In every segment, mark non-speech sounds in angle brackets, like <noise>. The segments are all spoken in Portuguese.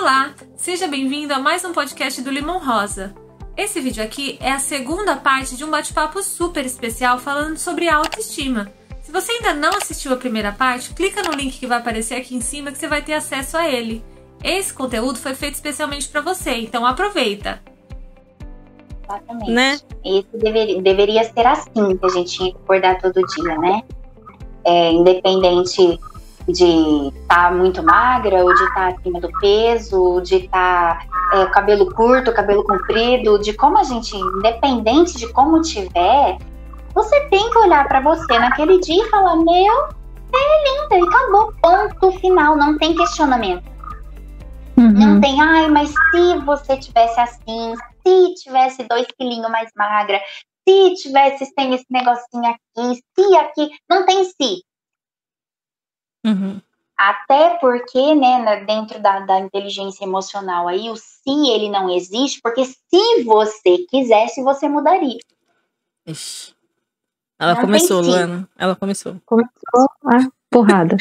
Olá, seja bem-vindo a mais um podcast do Limão Rosa. Esse vídeo aqui é a segunda parte de um bate-papo super especial falando sobre autoestima. Se você ainda não assistiu a primeira parte, clica no link que vai aparecer aqui em cima que você vai ter acesso a ele. Esse conteúdo foi feito especialmente para você, então aproveita. Exatamente. Né? Esse deveria, deveria ser assim que a gente tinha que acordar todo dia, né? É, independente de estar tá muito magra, ou de estar tá acima do peso, de estar tá, é, cabelo curto, cabelo comprido, de como a gente, independente de como tiver, você tem que olhar para você naquele dia e falar: Meu, é linda, e acabou, ponto final, não tem questionamento. Uhum. Não tem, ai, mas se você tivesse assim, se tivesse dois quilinhos mais magra, se tivesse sem esse negocinho aqui, se aqui, não tem si. Uhum. Até porque, né, dentro da, da, inteligência emocional aí, o se ele não existe, porque se você quisesse, você mudaria. Ixi. Ela não começou, Luana. Ela começou. Começou a porrada.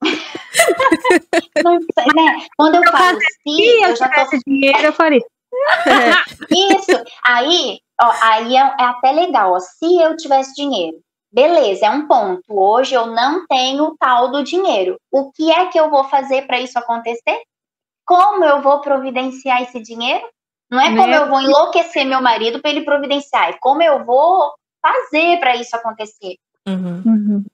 <laughs> não, né? Quando eu, eu falo se, eu, eu já tô... dinheiro, eu faria. <laughs> Isso. Aí, ó, aí é, é até legal, ó. Se eu tivesse dinheiro, Beleza, é um ponto. Hoje eu não tenho tal do dinheiro. O que é que eu vou fazer para isso acontecer? Como eu vou providenciar esse dinheiro? Não é como né? eu vou enlouquecer meu marido para ele providenciar, é como eu vou fazer para isso acontecer. Uhum. Uhum.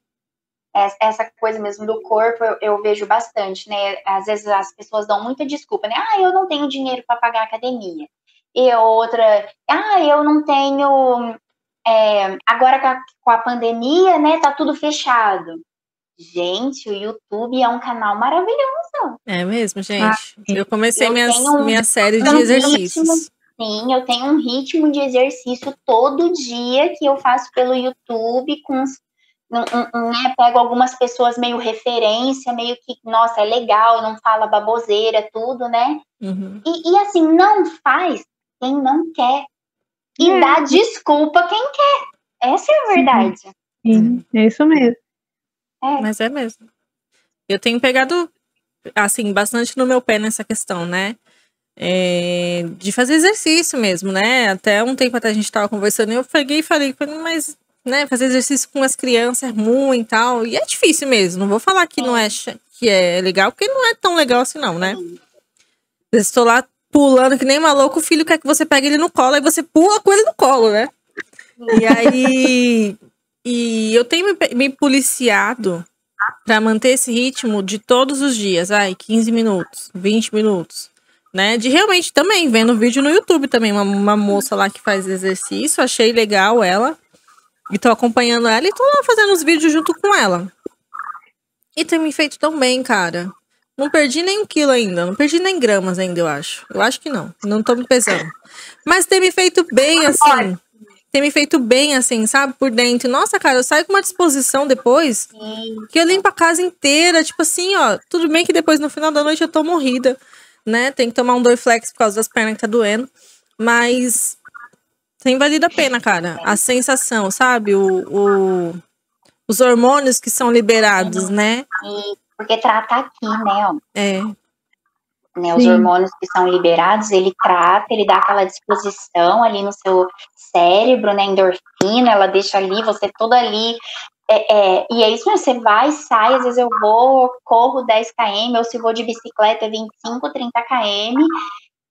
Essa coisa mesmo do corpo eu, eu, vejo bastante, né? Às vezes as pessoas dão muita desculpa, né? Ah, eu não tenho dinheiro para pagar a academia. E outra, ah, eu não tenho é, agora com a, com a pandemia, né, tá tudo fechado. Gente, o YouTube é um canal maravilhoso. É mesmo, gente. Ah, eu comecei eu minha, um, minha série de exercícios. Ritmo, sim, eu tenho um ritmo de exercício todo dia que eu faço pelo YouTube com um, um, né, pego algumas pessoas meio referência, meio que, nossa, é legal, não fala baboseira, tudo, né? Uhum. E, e, assim, não faz quem não quer e é. dá desculpa quem quer. Essa é a verdade. Sim, é isso mesmo. É. Mas é mesmo. Eu tenho pegado, assim, bastante no meu pé nessa questão, né? É, de fazer exercício mesmo, né? Até um tempo até a gente estava conversando, eu peguei e falei, mas né, fazer exercício com as crianças é ruim e tal. E é difícil mesmo. Não vou falar que não é que é legal, porque não é tão legal assim, não, né? Estou lá pulando que nem maluco, o filho quer que você pegue ele no colo, aí você pula com ele no colo, né? E aí. e eu tenho me, me policiado para manter esse ritmo de todos os dias, ai, 15 minutos, 20 minutos, né? De realmente também, vendo vídeo no YouTube também, uma, uma moça lá que faz exercício, achei legal ela, e tô acompanhando ela e tô lá fazendo os vídeos junto com ela. E tem me feito tão bem, cara. Não perdi nem um quilo ainda. Não perdi nem gramas ainda, eu acho. Eu acho que não. Não tô me pesando. Mas tem me feito bem, assim. Tem me feito bem, assim, sabe? Por dentro. Nossa, cara, eu saio com uma disposição depois que eu limpo a casa inteira. Tipo assim, ó. Tudo bem que depois no final da noite eu tô morrida, né? Tem que tomar um Dorflex por causa das pernas que tá doendo. Mas tem valido a pena, cara. A sensação, sabe? O, o, os hormônios que são liberados, né? Porque trata aqui, né? Ó. É. Né, os hormônios que são liberados, ele trata, ele dá aquela disposição ali no seu cérebro, né? Endorfina, ela deixa ali, você toda ali. É, é, e é isso, né, você vai, sai, às vezes eu vou, corro 10 km, ou se vou de bicicleta 25, 30 km,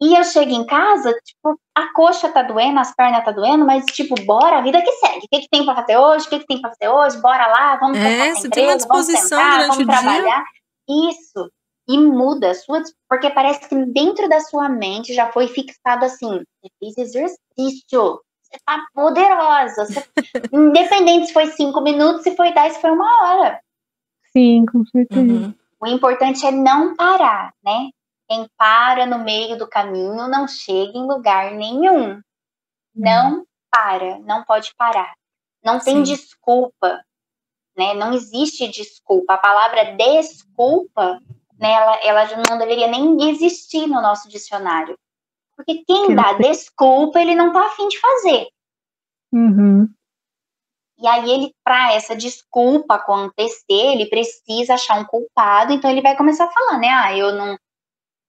e eu chego em casa, tipo, a coxa tá doendo, as pernas tá doendo, mas, tipo, bora, a vida que segue. O que, que tem pra fazer hoje? O que, que tem pra fazer hoje? Bora lá, vamos é, você empresa, tem uma disposição vamos sentar, vamos trabalhar. Dia. Isso. E muda a sua, porque parece que dentro da sua mente já foi fixado assim, você fez exercício, você tá poderosa. Você... <laughs> Independente se foi cinco minutos, se foi dez, se foi uma hora. Sim, com certeza. Uhum. O importante é não parar, né? Quem para no meio do caminho não chega em lugar nenhum. Hum. Não para, não pode parar. Não tem Sim. desculpa, né? Não existe desculpa. A palavra desculpa, né, ela, ela não deveria nem existir no nosso dicionário. Porque quem dá desculpa, ele não tá afim de fazer. Uhum. E aí ele, para essa desculpa acontecer, ele precisa achar um culpado, então ele vai começar a falar, né? Ah, eu não,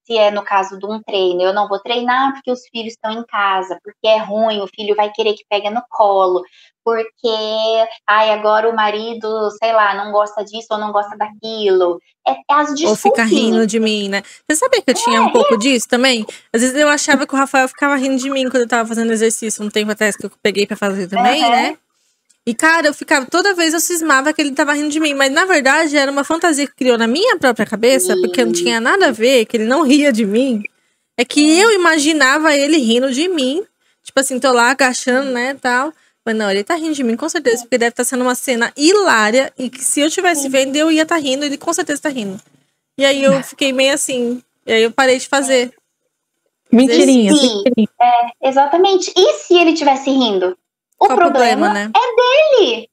se é no caso de um treino, eu não vou treinar porque os filhos estão em casa, porque é ruim, o filho vai querer que pegue no colo, porque, ai, agora o marido, sei lá, não gosta disso ou não gosta daquilo. É, é as Ou fica rindo de mim, né? Você sabia que eu tinha é, um pouco disso também? Às vezes eu achava que o Rafael ficava rindo de mim quando eu tava fazendo exercício um tempo atrás que eu peguei para fazer também, uhum. né? E, cara, eu ficava, toda vez eu cismava que ele tava rindo de mim. Mas, na verdade, era uma fantasia que criou na minha própria cabeça, porque não tinha nada a ver, que ele não ria de mim. É que eu imaginava ele rindo de mim. Tipo assim, tô lá agachando, né, tal. Mas não, ele tá rindo de mim, com certeza, porque deve estar tá sendo uma cena hilária. E que se eu tivesse vendo, eu ia estar tá rindo, ele com certeza tá rindo. E aí eu fiquei meio assim. E aí eu parei de fazer. Mentirinha. Sim, é, exatamente. E se ele tivesse rindo? O Qual problema, problema né? é dele.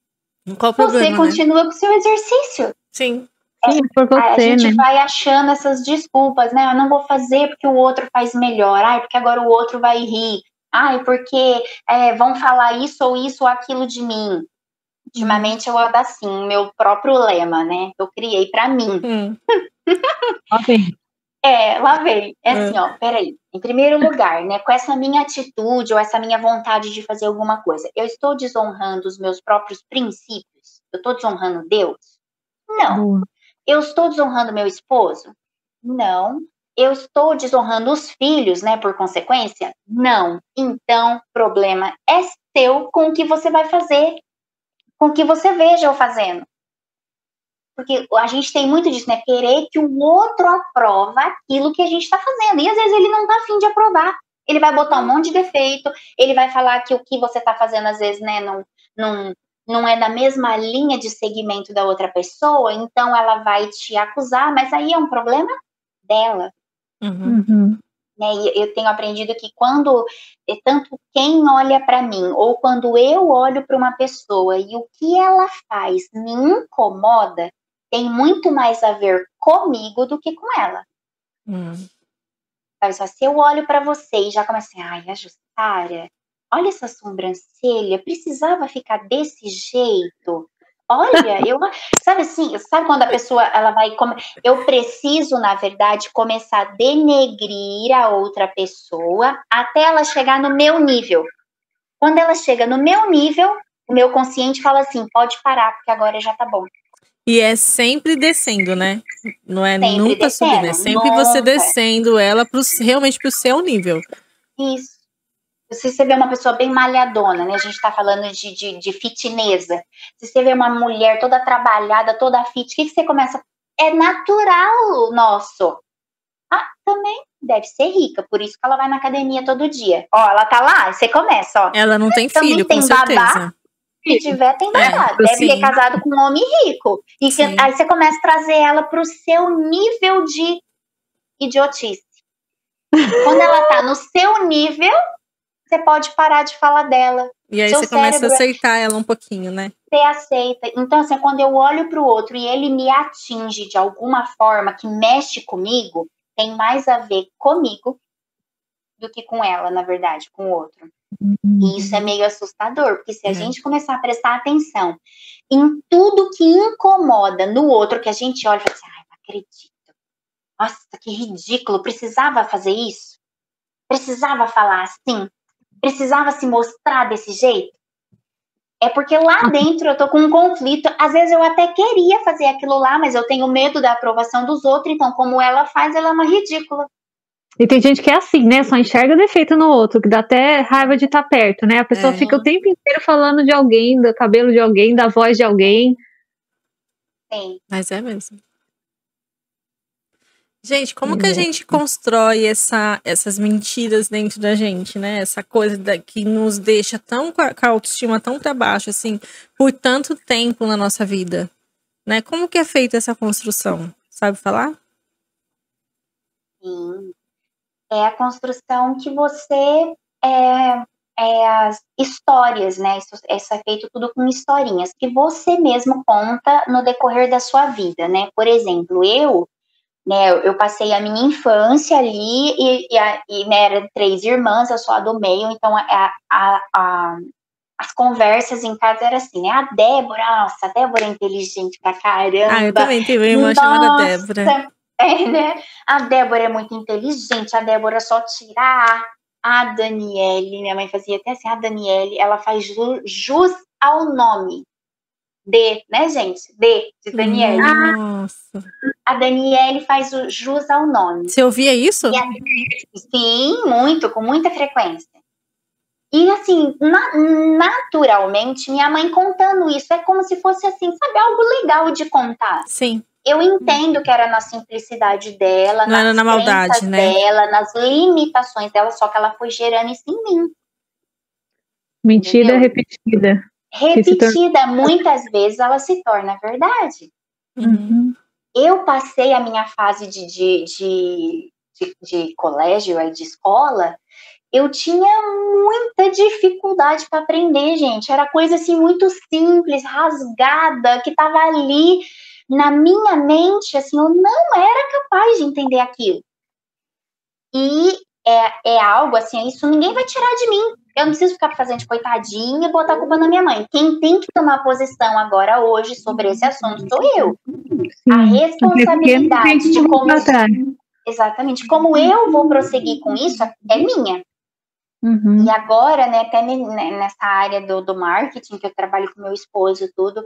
Qual problema, você né? continua com o seu exercício. Sim. É, Sim, por você, a gente né? vai achando essas desculpas, né? Eu não vou fazer porque o outro faz melhor. Ai, porque agora o outro vai rir. Ai, porque é, vão falar isso ou isso ou aquilo de mim. Ultimamente eu ando assim, meu próprio lema, né? Eu criei para mim. Hum. É, lá vem. É assim, é. ó, peraí. Em primeiro lugar, né, com essa minha atitude ou essa minha vontade de fazer alguma coisa, eu estou desonrando os meus próprios princípios? Eu estou desonrando Deus? Não. Eu estou desonrando meu esposo? Não. Eu estou desonrando os filhos, né, por consequência? Não. Então, problema é seu com o que você vai fazer, com o que você veja eu fazendo. Porque a gente tem muito disso, né? Querer que o outro aprova aquilo que a gente está fazendo. E às vezes ele não está afim de aprovar. Ele vai botar um monte de defeito, ele vai falar que o que você está fazendo, às vezes, né, não, não, não é na mesma linha de segmento da outra pessoa, então ela vai te acusar, mas aí é um problema dela. Uhum. uhum. Né, e eu tenho aprendido que quando, é tanto quem olha para mim, ou quando eu olho para uma pessoa e o que ela faz me incomoda, tem muito mais a ver comigo do que com ela. Hum. Só, se eu olho para você e já começo assim, ai, a Jussara, olha essa sobrancelha, precisava ficar desse jeito. Olha, <laughs> eu, sabe assim, sabe quando a pessoa ela vai, eu preciso na verdade começar a denegrir a outra pessoa até ela chegar no meu nível. Quando ela chega no meu nível, o meu consciente fala assim, pode parar porque agora já tá bom. E é sempre descendo, né? Não é sempre nunca descendo, subindo, é sempre nunca. você descendo ela pro, realmente pro seu nível. Isso. Se você vê uma pessoa bem malhadona, né? A gente tá falando de, de, de fitnesa. Se você vê uma mulher toda trabalhada, toda fit, o que, que você começa? É natural nosso. Ah, também deve ser rica, por isso que ela vai na academia todo dia. Ó, ela tá lá, você começa, ó. Ela não tem filho, com certeza. Babá, se tiver, tem babá. É, Deve sim. ter casado com um homem rico. E que, aí você começa a trazer ela para o seu nível de idiotice. Quando ela tá no seu nível, você pode parar de falar dela. E aí seu você começa a aceitar ela um pouquinho, né? Você aceita. Então, assim, quando eu olho para o outro e ele me atinge de alguma forma que mexe comigo, tem mais a ver comigo do que com ela, na verdade, com o outro. E isso é meio assustador, porque se a é. gente começar a prestar atenção em tudo que incomoda no outro, que a gente olha e fala assim, ai, não acredito. Nossa, que ridículo, precisava fazer isso? Precisava falar assim? Precisava se mostrar desse jeito? É porque lá uhum. dentro eu tô com um conflito. Às vezes eu até queria fazer aquilo lá, mas eu tenho medo da aprovação dos outros, então como ela faz, ela é uma ridícula. E tem gente que é assim, né? Só enxerga defeito no outro, que dá até raiva de estar tá perto, né? A pessoa é. fica o tempo inteiro falando de alguém, do cabelo de alguém, da voz de alguém. Sim. Mas é mesmo. Gente, como é. que a é. gente constrói essa, essas mentiras dentro da gente, né? Essa coisa da, que nos deixa tão com a, com a autoestima tão para baixo, assim, por tanto tempo na nossa vida, né? Como que é feita essa construção? Sabe falar? Sim é a construção que você é, é as histórias, né? Isso, isso, é feito tudo com historinhas que você mesmo conta no decorrer da sua vida, né? Por exemplo, eu, né? Eu passei a minha infância ali e, e, a, e né, eram três irmãs, eu sou a do meio, então a, a, a as conversas em casa era assim, né? A Débora, nossa, a Débora é inteligente pra caramba. Ah, eu também tive uma irmã chamada Débora. É, né? A Débora é muito inteligente, a Débora só tira a Daniele, minha mãe fazia até assim, a Daniele, ela faz jus ao nome. D, né, gente? D, de Daniele. Nossa. A Daniele faz o jus ao nome. Você ouvia isso? A, sim, muito, com muita frequência. E assim, na, naturalmente, minha mãe contando isso é como se fosse assim, sabe, algo legal de contar. Sim. Eu entendo que era na simplicidade dela, Não era na maldade, né? dela, nas limitações dela, só que ela foi gerando isso em mim. Mentira Entendeu? repetida. Repetida, torna... muitas vezes ela se torna verdade. Uhum. Eu passei a minha fase de, de, de, de, de colégio, de escola, eu tinha muita dificuldade para aprender, gente. Era coisa assim muito simples, rasgada, que estava ali na minha mente, assim, eu não era capaz de entender aquilo. E é, é algo assim, isso ninguém vai tirar de mim. Eu não preciso ficar fazendo de coitadinha e botar a culpa na minha mãe. Quem tem que tomar posição agora, hoje, sobre esse assunto sou eu. Sim, a responsabilidade de como. Exatamente. Como eu vou prosseguir com isso é minha. Uhum. E agora, né, até nessa área do, do marketing, que eu trabalho com meu esposo e tudo,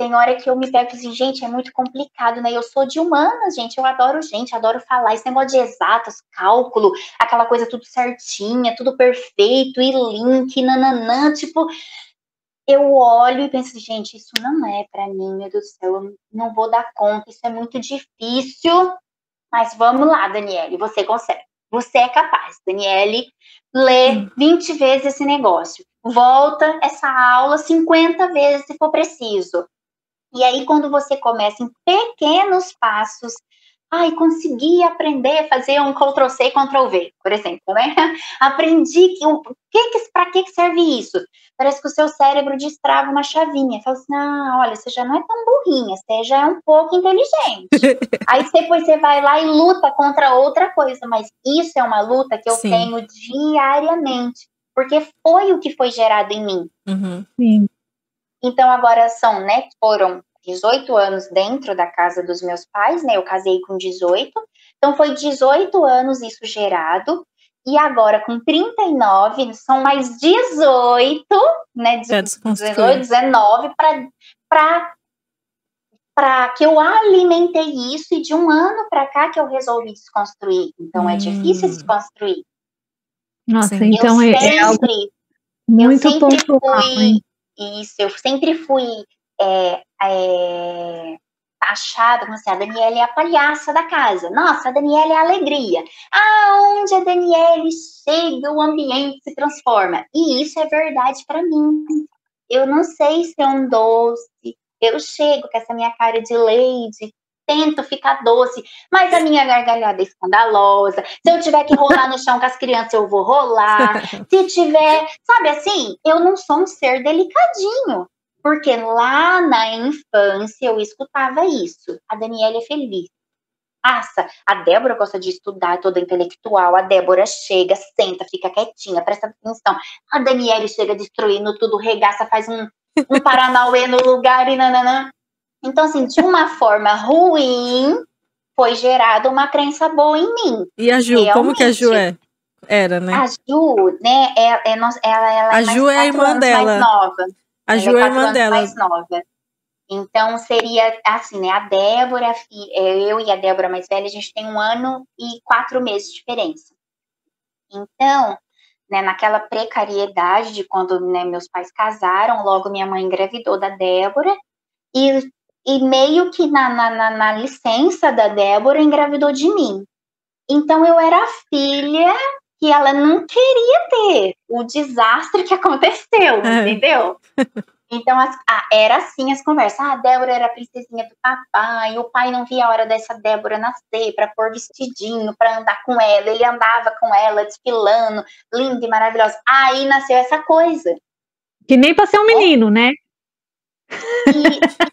tem hora que eu me pego assim, gente, é muito complicado, né? Eu sou de humanas, gente, eu adoro gente, adoro falar. Esse negócio de exatas, cálculo, aquela coisa tudo certinha, tudo perfeito, e link, nananã, tipo, eu olho e penso, gente, isso não é para mim, meu Deus do céu, eu não vou dar conta, isso é muito difícil. Mas vamos lá, Daniele, você consegue. Você é capaz, Daniele, lê 20 vezes esse negócio. Volta essa aula 50 vezes se for preciso. E aí, quando você começa em pequenos passos, ai, consegui aprender a fazer um Ctrl C e Ctrl V, por exemplo, né? <laughs> Aprendi que o que, que para que serve isso? Parece que o seu cérebro destrava uma chavinha. Fala assim: "Ah, olha, você já não é tão burrinha, você já é um pouco inteligente". <laughs> Aí depois você vai lá e luta contra outra coisa, mas isso é uma luta que eu Sim. tenho diariamente, porque foi o que foi gerado em mim. Uhum. Sim. Então agora são, né, foram 18 anos dentro da casa dos meus pais, né? Eu casei com 18. Então foi 18 anos isso gerado. E agora com 39, são mais 18, né? 18, 19 para para que eu alimentei isso e de um ano para cá que eu resolvi desconstruir. Então hum. é difícil hum. desconstruir. Nossa, Sim. então eu é, sempre, é algo muito eu sempre pontual, fui, isso, eu sempre fui é, é, achada como assim, a Daniela é a palhaça da casa. Nossa, a Daniela é a alegria. Aonde a Daniela chega, o ambiente se transforma. E isso é verdade para mim. Eu não sei se é um doce. Eu chego com essa minha cara de leite, tento ficar doce, mas a minha gargalhada é escandalosa. Se eu tiver que rolar no chão com as crianças, eu vou rolar. <laughs> Se tiver, sabe assim, eu não sou um ser delicadinho. Porque lá na infância eu escutava isso. A Daniela é feliz. Nossa, a Débora gosta de estudar, é toda intelectual. A Débora chega, senta, fica quietinha, presta atenção. A Daniela chega destruindo tudo, regaça, faz um, um Paranauê no lugar e nananã. Então, assim, de uma forma ruim, foi gerada uma crença boa em mim. E a Ju, Realmente. como que a Ju é? Era, né? A Ju, né, é, é, ela, ela a é Ju é a irmã dela. mais nova. A Ju é, é a irmã dela. mais nova. Então, seria assim, né, a Débora, é, eu e a Débora mais velha, a gente tem um ano e quatro meses de diferença. Então, né, naquela precariedade de quando né, meus pais casaram, logo minha mãe engravidou da Débora, e e meio que na, na, na, licença da Débora engravidou de mim. Então eu era a filha que ela não queria ter o desastre que aconteceu, é. entendeu? <laughs> Então as, ah, era assim as conversas. Ah, a Débora era a princesinha do papai, o pai não via a hora dessa Débora nascer para pôr vestidinho, para andar com ela. Ele andava com ela desfilando, linda e maravilhosa. Aí nasceu essa coisa. Que nem para ser um menino, é. né?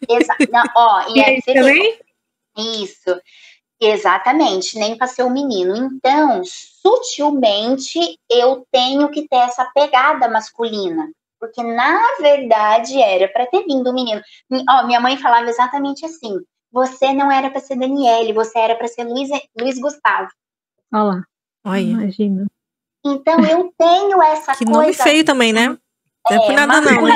E, exa, não, ó, e, e é, também? Isso, exatamente, nem para ser um menino. Então, sutilmente, eu tenho que ter essa pegada masculina. Porque, na verdade, era para ter vindo um menino. Ó, minha mãe falava exatamente assim: você não era para ser Daniele, você era para ser Luiz, Luiz Gustavo. Olha lá. Olha. Imagina. Então eu tenho essa que coisa. nome feio também, né? Não é, por nada não, né?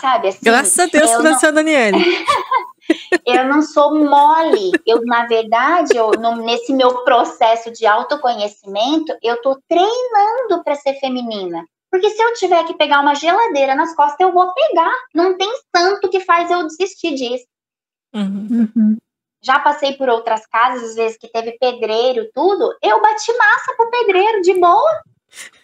sabe? Assim, Graças a Deus que nasceu a Daniele. <laughs> eu não sou mole. Eu, na verdade, eu, no, nesse meu processo de autoconhecimento, eu tô treinando para ser feminina. Porque se eu tiver que pegar uma geladeira nas costas, eu vou pegar. Não tem santo que faz eu desistir disso. Uhum. Uhum. Já passei por outras casas, às vezes que teve pedreiro, tudo. Eu bati massa pro pedreiro, de boa.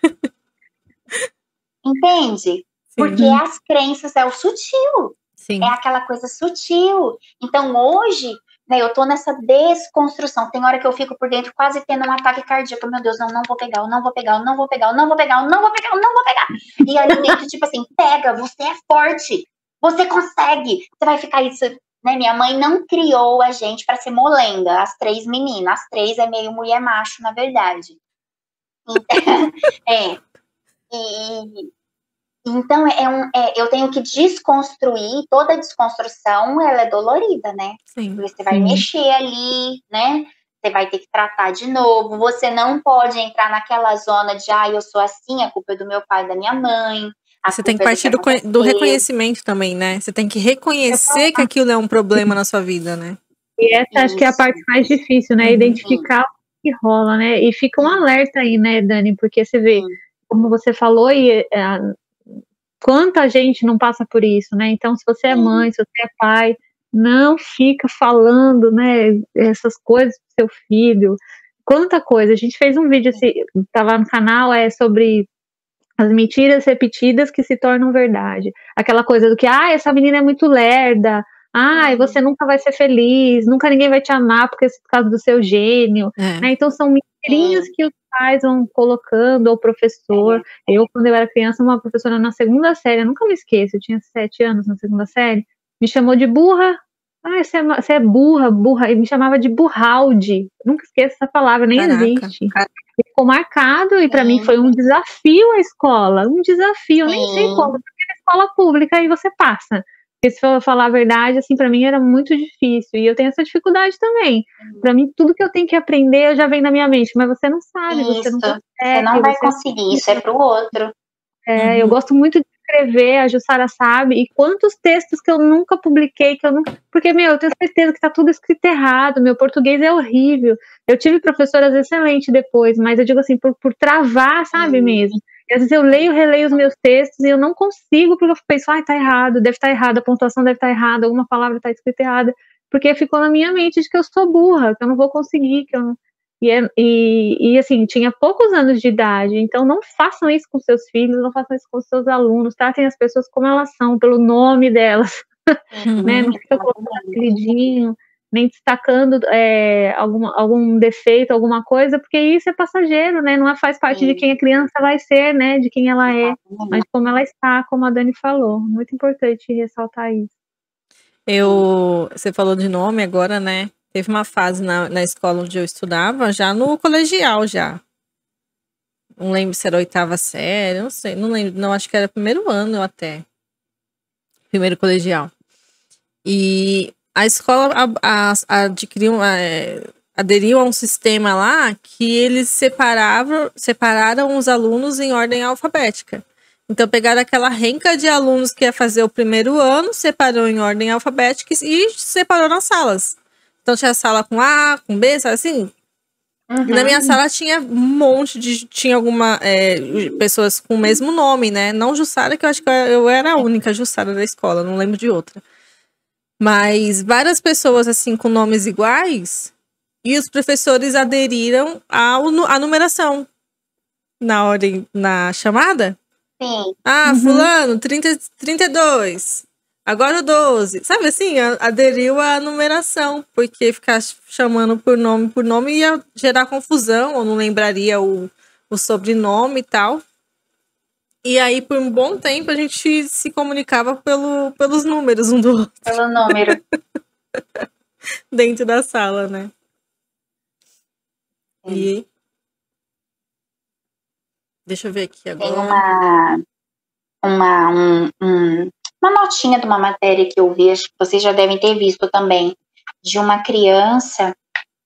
<laughs> Entende? Sim. Porque as crenças é o sutil. Sim. É aquela coisa sutil. Então hoje, né, eu tô nessa desconstrução. Tem hora que eu fico por dentro quase tendo um ataque cardíaco. Meu Deus, não, não vou pegar, eu não vou pegar, eu não vou pegar, eu não vou pegar, eu não vou pegar, eu não vou pegar. E ali dentro, tipo assim, pega, você é forte, você consegue. Você vai ficar isso. Né, minha mãe não criou a gente para ser molenga, as três meninas. As três é meio mulher macho, na verdade. Então, <laughs> é. E, então, é um, é, eu tenho que desconstruir, toda desconstrução, ela é dolorida, né? Sim. Porque você vai Sim. mexer ali, né? Você vai ter que tratar de novo. Você não pode entrar naquela zona de, ah, eu sou assim, a culpa é do meu pai e da minha mãe. Você tem que é partir do, do, reconhecimento também, né? Você tem que reconhecer que aquilo é um problema na sua vida, né? E essa Isso. acho que é a parte mais difícil, né? Uhum. Identificar o que rola, né? E fica um alerta aí, né, Dani? Porque você vê, como você falou, e é, quanta gente não passa por isso, né? Então, se você é mãe, se você é pai, não fica falando, né, essas coisas pro seu filho. Quanta coisa. A gente fez um vídeo, assim, tá lá no canal, é sobre as mentiras repetidas que se tornam verdade. Aquela coisa do que, ah, essa menina é muito lerda, ah, você nunca vai ser feliz, nunca ninguém vai te amar porque é por causa do seu gênio. É. Né? Então são mentirinhas é. que os pais vão colocando, ou professor. É. Eu, quando eu era criança, uma professora na segunda série, eu nunca me esqueço, eu tinha sete anos na segunda série, me chamou de burra. Ah, você é, você é burra, burra. E me chamava de burralde. Nunca esqueço essa palavra, nem Caraca. existe. Ficou marcado e para mim foi um desafio a escola. Um desafio, nem sei como, porque é escola pública e você passa. Porque se for falar a verdade, assim, para mim era muito difícil. E eu tenho essa dificuldade também. Uhum. Para mim, tudo que eu tenho que aprender já vem na minha mente, mas você não sabe, isso. você não consegue. Você não vai você... conseguir, isso é pro outro. É, uhum. eu gosto muito de escrever, a Jussara sabe, e quantos textos que eu nunca publiquei, que eu nunca. Porque, meu, eu tenho certeza que tá tudo escrito errado, meu português é horrível. Eu tive professoras excelentes depois, mas eu digo assim, por, por travar, sabe uhum. mesmo. Às vezes eu leio, releio os meus textos e eu não consigo, porque eu penso, ah, tá errado, deve estar tá errado, a pontuação deve estar tá errada, alguma palavra está escrita errada, porque ficou na minha mente de que eu sou burra, que eu não vou conseguir, que eu não... E, é, e, e, assim, tinha poucos anos de idade, então não façam isso com seus filhos, não façam isso com seus alunos, tratem as pessoas como elas são, pelo nome delas, <laughs> uhum. né? Não fica colocando apelidinho nem destacando é, algum, algum defeito, alguma coisa, porque isso é passageiro, né? Não é, faz parte Sim. de quem a criança vai ser, né? De quem ela é, mas como ela está, como a Dani falou. Muito importante ressaltar isso. Eu, você falou de nome agora, né? Teve uma fase na, na escola onde eu estudava, já no colegial já. Não lembro se era oitava série, não sei, não lembro, não, acho que era primeiro ano até. Primeiro colegial. E a escola a, a, adquiriu, a, é, aderiu a um sistema lá que eles separavam, separaram os alunos em ordem alfabética. Então, pegaram aquela renca de alunos que ia fazer o primeiro ano, separou em ordem alfabética e separou nas salas. Então, tinha sala com A, com B, sabe assim? Uhum. E na minha sala tinha um monte de. Tinha alguma. É, pessoas com o mesmo nome, né? Não Jussara, que eu acho que eu era a única Jussara da escola, não lembro de outra. Mas várias pessoas assim com nomes iguais e os professores aderiram ao, à numeração na ordem, na chamada. Sim. Ah, uhum. fulano, 30, 32. Agora o 12. Sabe assim, aderiu à numeração, porque ficar chamando por nome por nome ia gerar confusão, ou não lembraria o, o sobrenome e tal. E aí, por um bom tempo, a gente se comunicava pelo, pelos números um do outro. Pelo número. <laughs> Dentro da sala, né? Sim. E. Deixa eu ver aqui agora. Tem uma. Uma, um, um, uma notinha de uma matéria que eu vi, acho que vocês já devem ter visto também, de uma criança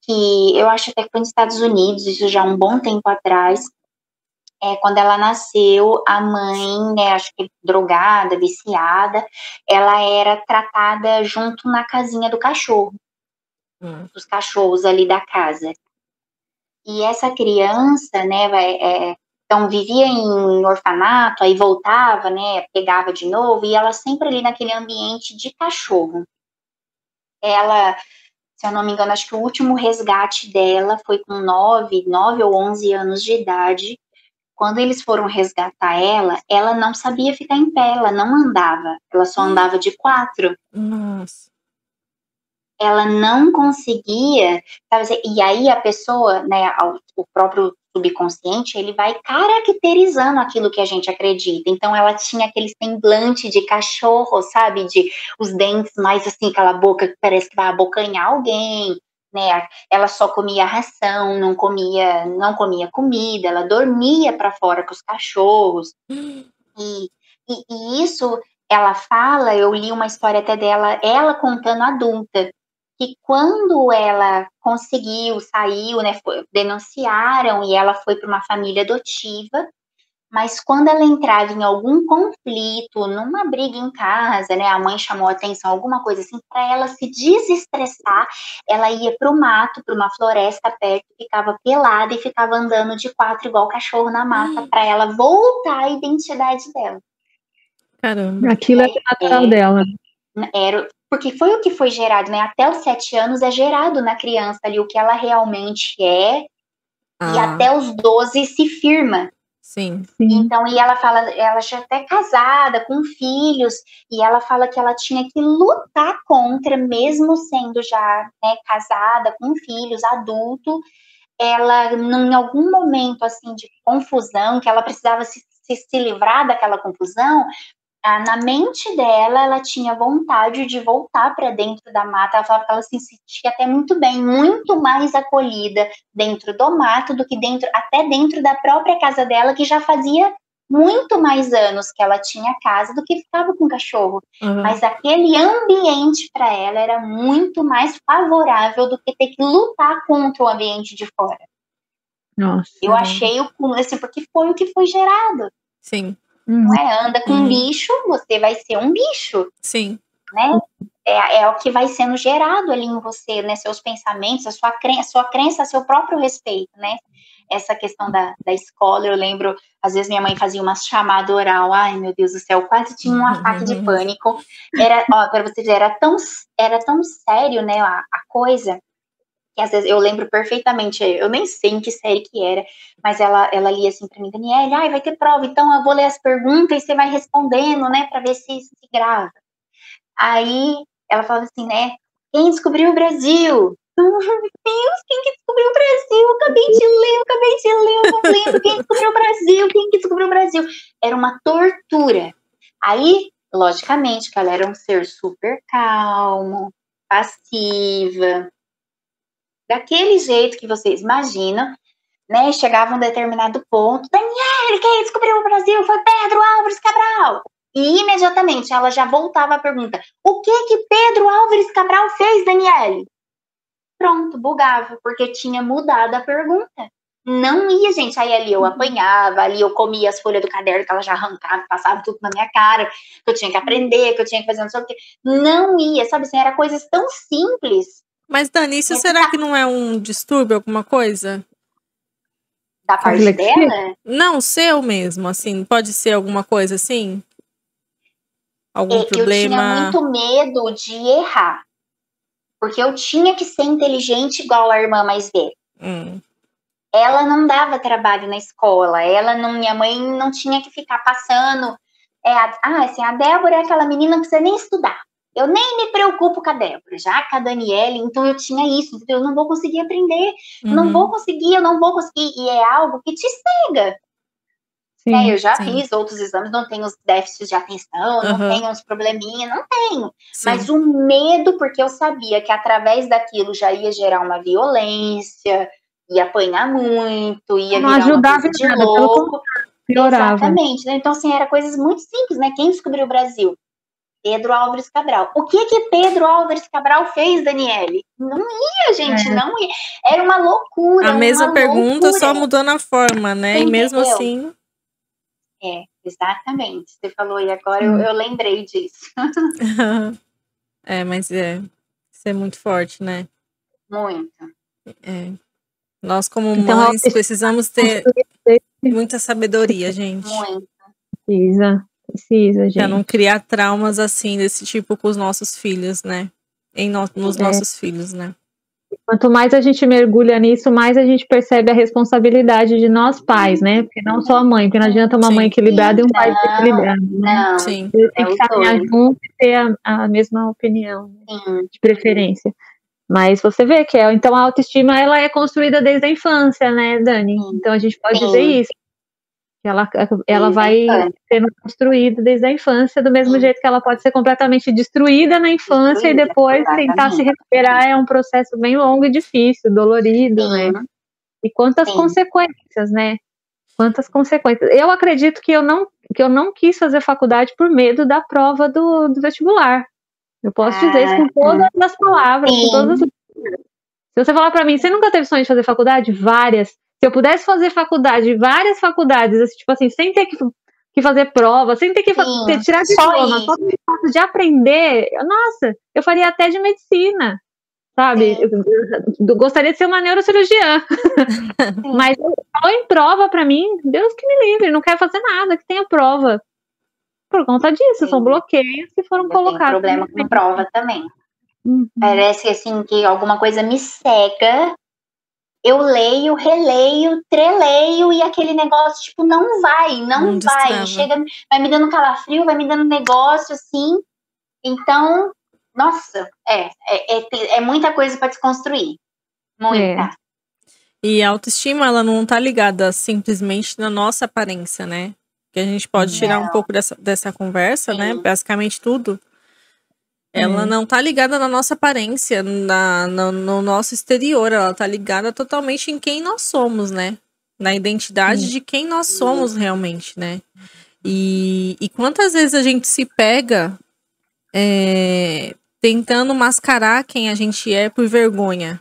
que eu acho até que foi nos Estados Unidos, isso já há um bom tempo atrás. É, quando ela nasceu, a mãe, né, acho que drogada, viciada, ela era tratada junto na casinha do cachorro, hum. dos cachorros ali da casa. E essa criança, né, é, então vivia em orfanato, aí voltava, né, pegava de novo, e ela sempre ali naquele ambiente de cachorro. Ela, se eu não me engano, acho que o último resgate dela foi com 9, 9 ou 11 anos de idade. Quando eles foram resgatar ela, ela não sabia ficar em pé, ela não andava, ela só andava de quatro. Nossa ela não conseguia, sabe, e aí a pessoa, né, o próprio subconsciente, ele vai caracterizando aquilo que a gente acredita. Então ela tinha aquele semblante de cachorro, sabe, de os dentes mais assim, aquela boca que parece que vai abocanhar alguém, né? Ela só comia ração, não comia, não comia comida, ela dormia para fora com os cachorros. <gasps> E, e, e isso ela fala, eu li uma história até dela, ela contando adulta, que quando ela conseguiu, saiu, né, foi, denunciaram e ela foi para uma família adotiva, mas quando ela entrava em algum conflito, numa briga em casa, né, a mãe chamou atenção, alguma coisa assim, para ela se desestressar, ela ia para o mato, para uma floresta perto, ficava pelada e ficava andando de quatro igual cachorro na mata, para ela voltar à identidade dela. Caramba. Aquilo é, é natural é, dela. Era, porque foi o que foi gerado, né? Até os sete anos é gerado na criança ali o que ela realmente é, ah. e até os doze se firma. Sim. Então, e ela fala, ela já até casada, com filhos, e ela fala que ela tinha que lutar contra, mesmo sendo já né, casada, com filhos, adulto, ela, em algum momento, assim, de confusão, que ela precisava se, se, se livrar daquela confusão, na mente dela, ela tinha vontade de voltar para dentro da mata. Ela falava que ela se sentia até muito bem, muito mais acolhida dentro do mato do que dentro, até dentro da própria casa dela, que já fazia muito mais anos que ela tinha casa do que ficava com o cachorro. Uhum. Mas aquele ambiente para ela era muito mais favorável do que ter que lutar contra o ambiente de fora. Nossa. Eu achei o assim, porque foi o que foi gerado. Sim. Uhum. Não é? Anda com uhum. bicho, você vai ser um bicho. Sim. Né? É, é o que vai sendo gerado ali em você, né? Seus pensamentos, a sua crença, sua crença a seu próprio respeito, né? Essa questão da, da escola, eu lembro, às vezes minha mãe fazia uma chamada oral, ai meu Deus do céu, quase tinha um ataque de pânico. Era, ó, para você ver, era tão, era tão sério, né, a, a coisa, que às vezes eu lembro perfeitamente, eu nem sei em que série que era, mas ela, ela lia assim para mim, Daniela, ai, vai ter prova, então eu vou ler as perguntas e você vai respondendo, né, para ver se se grava. Aí ela falava assim, né, quem descobriu o Brasil? <laughs> Meu Deus, quem que descobriu o Brasil? Acabei de ler, acabei de ler, eu não lembro quem descobriu o Brasil, quem que descobriu o Brasil. Era uma tortura. Aí, logicamente, que ela era um ser super calmo, passiva, daquele jeito que vocês imaginam, né? Chegava um determinado ponto, Daniel, quem descobriu o Brasil foi Pedro Álvares Cabral. E imediatamente ela já voltava a pergunta: o que que Pedro Álvares Cabral fez, Daniele? Pronto, bugava, porque tinha mudado a pergunta. Não ia, gente. Aí ali eu uhum. apanhava, ali eu comia as folhas do caderno que ela já arrancava, passava tudo na minha cara, que eu tinha que aprender, que eu tinha que fazer não sei o quê. Não ia, sabe assim, era coisas tão simples mas, Dani, isso será tá... que não é um distúrbio, alguma coisa? Da parte dela? Não, seu mesmo, assim. Pode ser alguma coisa assim? Algum eu, problema? Eu tinha muito medo de errar. Porque eu tinha que ser inteligente igual a irmã mais velha. Hum. Ela não dava trabalho na escola. Ela não, minha mãe não tinha que ficar passando. É, ah, assim, a Débora é aquela menina que precisa nem estudar. Eu nem me preocupo com a Débora, já com a Daniela, então eu tinha isso, eu não vou conseguir aprender, uhum. não vou conseguir, eu não vou conseguir, e é algo que te cega. Sim, é, eu já sim. fiz outros exames, não tenho os déficits de atenção, uhum. não tenho uns probleminha, não tenho. Sim. Mas o medo, porque eu sabia que através daquilo já ia gerar uma violência, ia apanhar muito, ia não virar ajudava uma coisa de nada, louco. Piorava. Exatamente, né? Então, assim, era coisas muito simples, né? Quem descobriu o Brasil? Pedro Álvares Cabral. O que que Pedro Álvares Cabral fez, Daniele? Não ia, gente, é. não ia. Era uma loucura. A mesma pergunta, loucura. só mudou na forma, né? Entendeu? E mesmo assim. É, exatamente. Você falou e agora eu, eu lembrei disso. <laughs> é, mas é. Isso é muito forte, né? Muito. É. Nós, como então, mães, precisamos ter muita sabedoria, gente. Muito. Precisa, precisa, gente. Pra não criar traumas assim, desse tipo com os nossos filhos, né? Em no, nos é. nossos filhos, né? Quanto mais a gente mergulha nisso, mais a gente percebe a responsabilidade de nós pais, né? Porque não só a mãe, porque não adianta uma Sim. mãe equilibrada e um pai desequilibrado. Né? Não, Sim. Tem que é caminhar junto e ter a, a mesma opinião, né? de preferência. Mas você vê que é, então a autoestima ela é construída desde a infância, né, Dani? Então a gente pode Sim. dizer isso. Ela, ela vai sendo construída desde a infância, do mesmo Sim. jeito que ela pode ser completamente destruída na infância destruída, e depois tentar se recuperar é um processo bem longo e difícil, dolorido, Sim. né? E quantas Sim. consequências, né? Quantas consequências. Eu acredito que eu não que eu não quis fazer faculdade por medo da prova do, do vestibular. Eu posso ah, dizer isso com todas as palavras, com todas as... Se você falar para mim, você nunca teve sonho de fazer faculdade? Várias. Se eu pudesse fazer faculdade, várias faculdades, assim, tipo assim, sem ter que, que fazer prova, sem ter que Sim, ter, tirar diploma, só de aprender, nossa, eu faria até de medicina, sabe? Eu, eu, gostaria de ser uma neurocirurgiã. <laughs> Mas só em prova, para mim, Deus que me livre, não quero fazer nada que tenha prova. Por conta disso, Sim. são bloqueios que foram eu colocados. Tem problema com prova também. Uhum. Parece assim que alguma coisa me cega eu leio, releio, treleio e aquele negócio, tipo, não vai, não, não vai. Destrava. Chega, vai me dando calafrio, vai me dando negócio, assim. Então, nossa, é, é, é, é muita coisa para desconstruir. Muita. É. E a autoestima, ela não tá ligada simplesmente na nossa aparência, né? Que a gente pode tirar não. um pouco dessa, dessa conversa, né? Sim. né? Basicamente tudo ela uhum. não tá ligada na nossa aparência, na, no, no, nosso exterior, ela tá ligada totalmente em quem nós somos, né? Na identidade uhum. de quem nós somos realmente, né? E, e quantas vezes a gente se pega é, tentando mascarar quem a gente é por vergonha,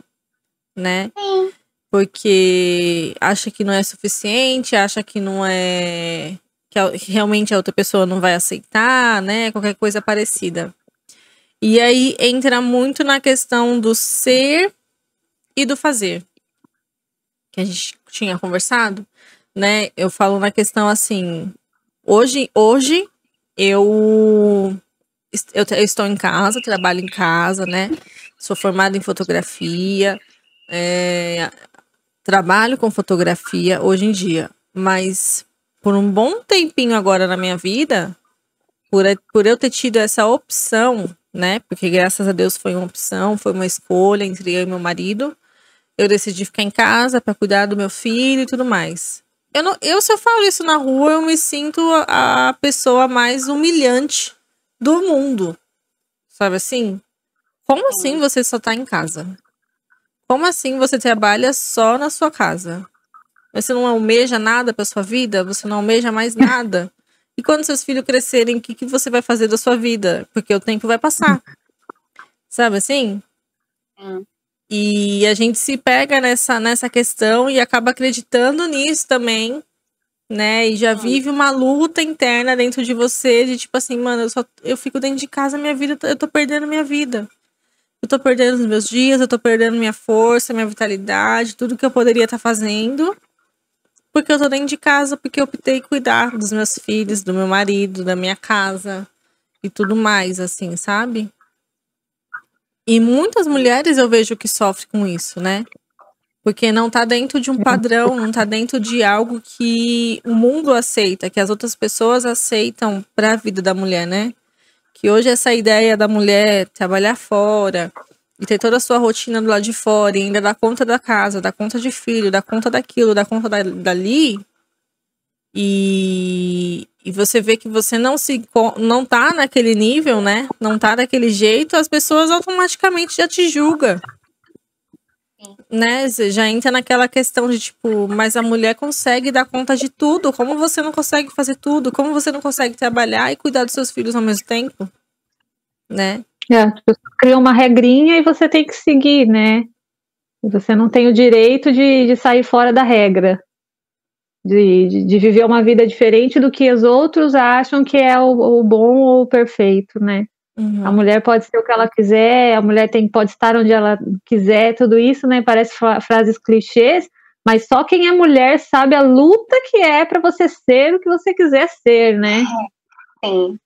né? Sim. Porque acha que não é suficiente, acha que não é. que realmente a outra pessoa não vai aceitar, né? Qualquer coisa parecida. E aí entra muito na questão do ser e do fazer. Que a gente tinha conversado, né? Eu falo na questão assim, hoje, hoje eu, eu, estou em casa, trabalho em casa, né? Sou formada em fotografia, é, trabalho com fotografia hoje em dia, mas por um bom tempinho agora na minha vida, por, por eu ter tido essa opção né? Porque graças a Deus foi uma opção, foi uma escolha entre eu e meu marido. Eu decidi ficar em casa para cuidar do meu filho e tudo mais. Eu, não, eu, se eu falo isso na rua, eu me sinto a, a pessoa mais humilhante do mundo. Sabe assim? Como assim você só tá em casa? Como assim você trabalha só na sua casa? Você não almeja nada para sua vida? Você não almeja mais <laughs> nada? E quando seus filhos crescerem, o que, que você vai fazer da sua vida? Porque o tempo vai passar. Sabe assim? Hum. E a gente se pega nessa, nessa questão e acaba acreditando nisso também, né? E já hum. vive uma luta interna dentro de você, de tipo assim, mano, eu, só, eu fico dentro de casa, minha vida, eu tô perdendo minha vida. Eu tô perdendo os meus dias, eu tô perdendo minha força, minha vitalidade, tudo que eu poderia estar tá fazendo porque eu tô dentro de casa, porque eu optei cuidar dos meus filhos, do meu marido, da minha casa e tudo mais, assim, sabe? E muitas mulheres eu vejo que sofrem com isso, né? Porque não tá dentro de um padrão, não tá dentro de algo que o mundo aceita, que as outras pessoas aceitam para a vida da mulher, né? Que hoje essa ideia da mulher trabalhar fora, e ter toda a sua rotina do lado de fora e ainda dar conta da casa, dar conta de filho, dar conta daquilo, dar conta da, dali. E, e você vê que você não se não tá naquele nível, né? Não tá daquele jeito, as pessoas automaticamente já te julgam. Né? Você já entra naquela questão de tipo, mas a mulher consegue dar conta de tudo. Como você não consegue fazer tudo? Como você não consegue trabalhar e cuidar dos seus filhos ao mesmo tempo? Né? É, cria uma regrinha e você tem que seguir, né? Você não tem o direito de, de sair fora da regra. De, de, de, viver uma vida diferente do que os outros acham que é o, o bom ou o perfeito, né? Uhum. A mulher pode ser o que ela quiser, a mulher tem, pode estar onde ela quiser, tudo isso, né? Parece frases clichês, mas só quem é mulher sabe a luta que é para você ser o que você quiser ser, né? Sim.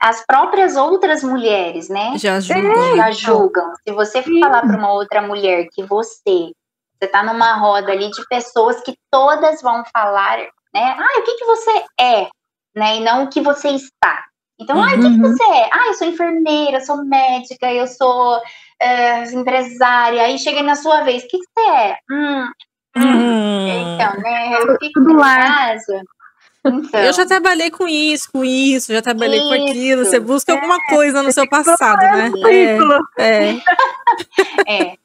As próprias outras mulheres, né? Já julgam. Já julgam. Se você for falar para uma outra mulher que você você tá numa roda ali de pessoas que todas vão falar, né? Ah, o que que você é, né? E não o que você está. Então, uhum. ah, o que, que uhum. você é? Ah, eu sou enfermeira, eu sou médica, eu sou uh, empresária. Aí chega na sua vez, o que, que você é? Hum, hum. Então, né? Eu fico em casa. Então. Eu já trabalhei com isso, com isso, já trabalhei isso. com aquilo. Você busca é, alguma coisa no seu passado, né? É, é. é.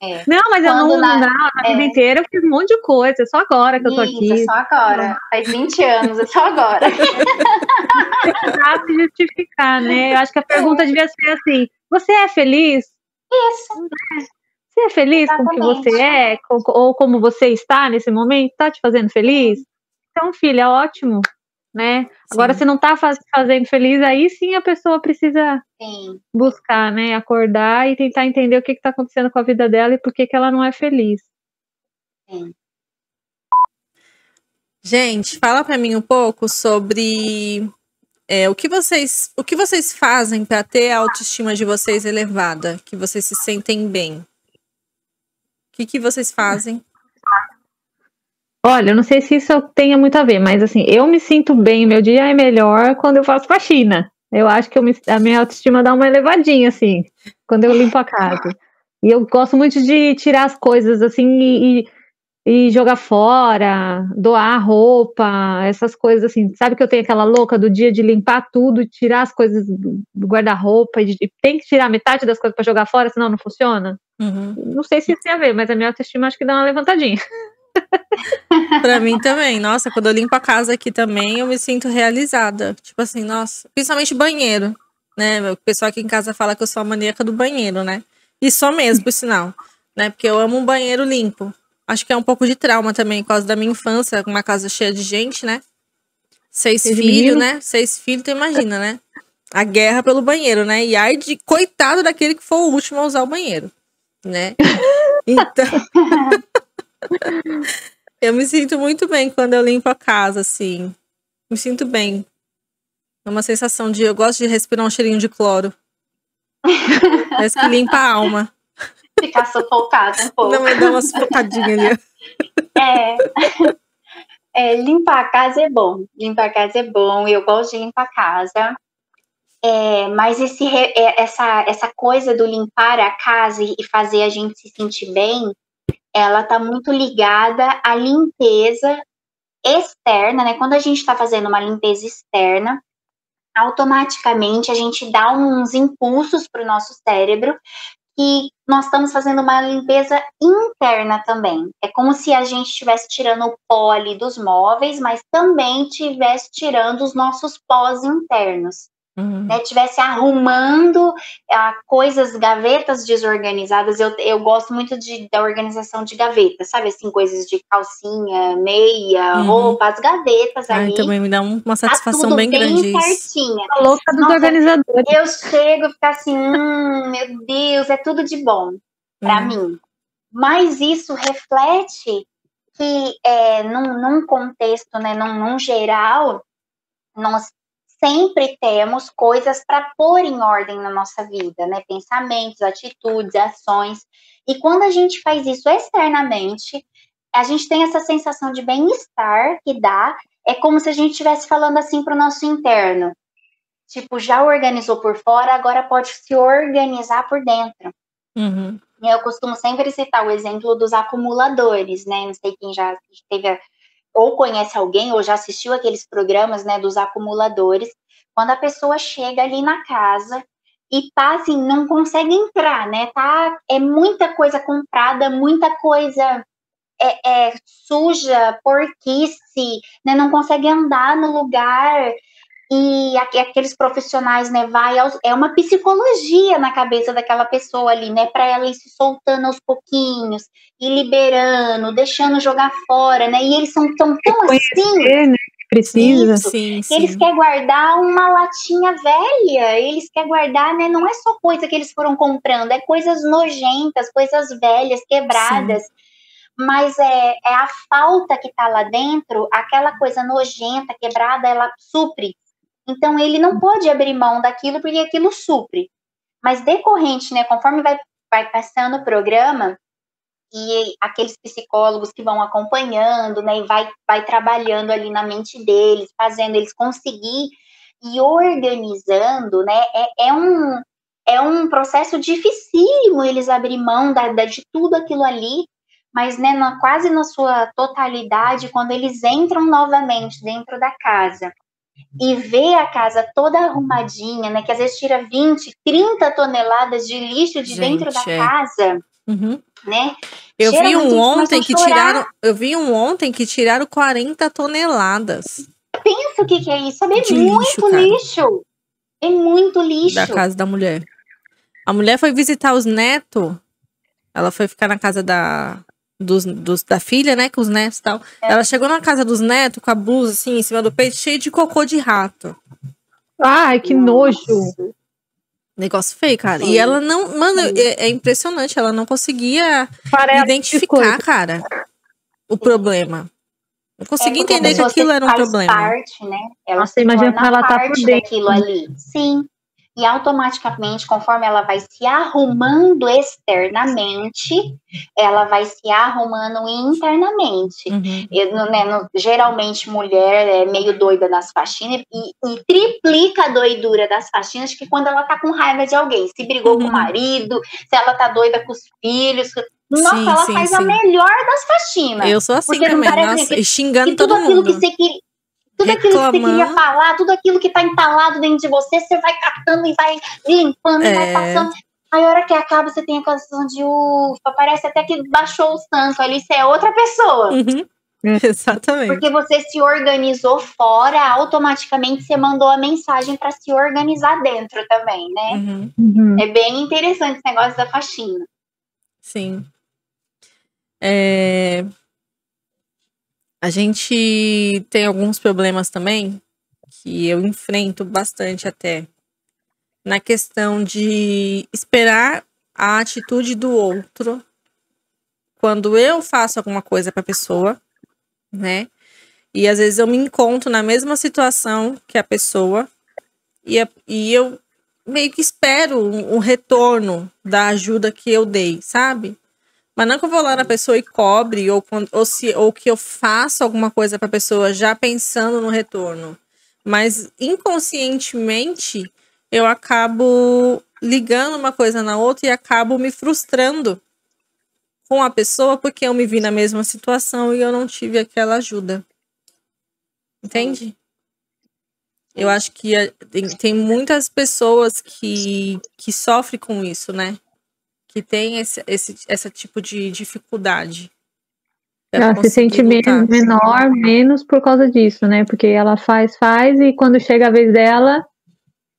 É. Não, mas Quando eu não, na, não, na vida é. inteira eu fiz um monte de coisa, é só agora que eu tô aqui. É só agora, faz 20 anos, é só agora. <laughs> <laughs> Pra se justificar, né? Eu acho que a pergunta devia ser assim: você é feliz? Isso. Você é feliz Exatamente. com o que você é? Ou como você está nesse momento? Tá te fazendo feliz? Então, filha, é ótimo né? Sim. Agora, se não está faz, fazendo feliz, aí sim a pessoa precisa sim. buscar, né? Acordar e tentar entender o que está acontecendo com a vida dela e por que, que ela não é feliz. Sim. Gente, fala para mim um pouco sobre é, o que vocês o que vocês fazem para ter a autoestima de vocês elevada, que vocês se sentem bem. O que, que vocês fazem? Olha, eu não sei se isso tenha muito a ver, mas assim, eu me sinto bem, meu dia é melhor quando eu faço faxina. Eu acho que me, a minha autoestima dá uma elevadinha, assim, quando eu limpo a casa. E eu gosto muito de tirar as coisas, assim, e, e jogar fora, doar roupa, essas coisas assim. Sabe que eu tenho aquela louca do dia de limpar tudo, tirar as coisas do, guarda-roupa, e, e tem que tirar metade das coisas para jogar fora, senão não funciona? Uhum. Não sei se isso tem a ver, mas a minha autoestima acho que dá uma levantadinha. Pra mim também. Nossa, quando eu limpo a casa aqui também, eu me sinto realizada. Tipo assim, nossa, principalmente banheiro, né? O pessoal aqui em casa fala que eu sou a maníaca do banheiro, né? E sou mesmo, por sinal, né? Porque eu amo um banheiro limpo. Acho que é um pouco de trauma também, por causa da minha infância, uma casa cheia de gente, né? Seis filhos, né? Seis filhos, tu imagina, né? A guerra pelo banheiro, né? E ai de coitado daquele que for o último a usar o banheiro, né? <laughs> Então. Eu me sinto muito bem quando eu limpo a casa, assim. Me sinto bem. É uma sensação de. Eu gosto de respirar um cheirinho de cloro. Parece que limpa a alma. Ficar sufocado um pouco. Não, me dá uma sufocadinha ali. É. é. Limpar a casa é bom. Limpar a casa é bom. Eu gosto de limpar a casa. É, mas esse, é, essa, essa coisa do limpar a casa e fazer a gente se sentir bem ela está muito ligada à limpeza externa, né? Quando a gente está fazendo uma limpeza externa, automaticamente a gente dá uns impulsos para o nosso cérebro e nós estamos fazendo uma limpeza interna também. É como se a gente estivesse tirando o pó ali dos móveis, mas também estivesse tirando os nossos pós internos uhum. né, tivesse arrumando ah, coisas, gavetas desorganizadas. Eu, eu gosto muito de, da organização de gavetas, sabe? Assim, coisas de calcinha, meia, uhum. roupa, as gavetas Ai, ali. também me dá uma tá satisfação tá bem, bem grande. certinha. A louca dos Nossa, organizadores. Eu chego e fico assim, hum, meu Deus, é tudo de bom para uhum. mim. Mas isso reflete que é, num, num contexto, né, num, num geral, nós sempre temos coisas para pôr em ordem na nossa vida, né? Pensamentos, atitudes, ações. E quando a gente faz isso externamente, a gente tem essa sensação de bem-estar que dá. É como se a gente estivesse falando assim para o nosso interno. Tipo, já organizou por fora, agora pode se organizar por dentro. Uhum. Eu costumo sempre citar o exemplo dos acumuladores, né? Não sei quem já teve a ou conhece alguém ou já assistiu aqueles programas, né, dos acumuladores, quando a pessoa chega ali na casa e tá assim, não consegue entrar, né? Tá, é muita coisa comprada, muita coisa é, é suja, porquice, né? Não consegue andar no lugar. E aqueles profissionais, né, vai aos, é uma psicologia na cabeça daquela pessoa ali, né, para ela ir se soltando aos pouquinhos, e liberando, deixando jogar fora, né, e eles são tão, tão assim, né? Precisa. Isso, sim, sim. Eles querem guardar uma latinha velha, eles querem guardar, né, não é só coisa que eles foram comprando, é coisas nojentas, coisas velhas, quebradas, sim mas é, é, a falta que está lá dentro, aquela coisa nojenta, quebrada, ela supre então ele não pode abrir mão daquilo porque aquilo supre. Mas decorrente, né, conforme vai, vai passando o programa, e aqueles psicólogos que vão acompanhando, né, e vai, vai trabalhando ali na mente deles, fazendo eles conseguir e organizando, né, é, é um é um processo dificílimo eles abrir mão da, da, de tudo aquilo ali, mas né, na, quase na sua totalidade, quando eles entram novamente dentro da casa e ver a casa toda arrumadinha, né? Que às vezes tira 20, 30 toneladas de lixo de Gente, dentro da é. casa, uhum. né? Eu vi um ontem que tiraram, eu vi um ontem que tiraram 40 toneladas. Pensa o que, que é isso? É muito lixo, lixo. É muito lixo. Da casa da mulher. A mulher foi visitar os netos. Ela foi ficar na casa da, dos, dos, da filha, né? Com os netos e tal. É. Ela chegou na casa dos netos com a blusa assim em cima do peito, cheio de cocô de rato. Ai, que Nossa. nojo. Negócio feio, cara. Sim. E ela não. Mano, é, é, impressionante. Ela não conseguia Parece identificar, cara, o problema. Não conseguia é entender que aquilo era um problema. Parte, né? Ela Nossa, imagina que ela tá por dentro. daquilo ali. Sim e automaticamente, conforme ela vai se arrumando externamente, ela vai se arrumando internamente. Uhum. Eu, né, no, geralmente, mulher é meio doida nas faxinas e, e, triplica a doidura das faxinas que quando ela tá com raiva de alguém, se brigou uhum. com o uhum. marido, se ela tá doida com os filhos. Nossa, sim, ela sim, faz sim. a melhor das faxinas. Eu sou assim também, nossa, xingando todo mundo. Que você queria, tudo aquilo que você queria falar, tudo aquilo que tá entalado dentro de você, você vai catando e vai limpando é. e vai é. passando. Aí, a hora que acaba, você tem aquela sensação de ufa, parece até que baixou o santo ali, você é outra pessoa. Uhum. Exatamente. Porque você se organizou fora, automaticamente você mandou a mensagem para se organizar dentro também, né? Uhum. Uhum. É bem interessante esse negócio da faxina. Sim. É... A gente tem alguns problemas também que eu enfrento bastante até na questão de esperar a atitude do outro quando eu faço alguma coisa para a pessoa, né? E às vezes eu me encontro na mesma situação que a pessoa e, e eu meio que espero um, um retorno da ajuda que eu dei, sabe? Mas não que eu vou lá na pessoa e cobre, ou, ou, se, ou que eu faço alguma coisa para a pessoa já pensando no retorno. Mas inconscientemente eu acabo ligando uma coisa na outra e acabo me frustrando com a pessoa porque eu me vi na mesma situação e eu não tive aquela ajuda. Entende? Eu acho que eh, tem muitas pessoas que, que sofrem com isso, né? Que tem esse, esse essa tipo de dificuldade. Ela se sente lutar. menor, menos por causa disso, né? Porque ela faz, faz, e quando chega a vez dela,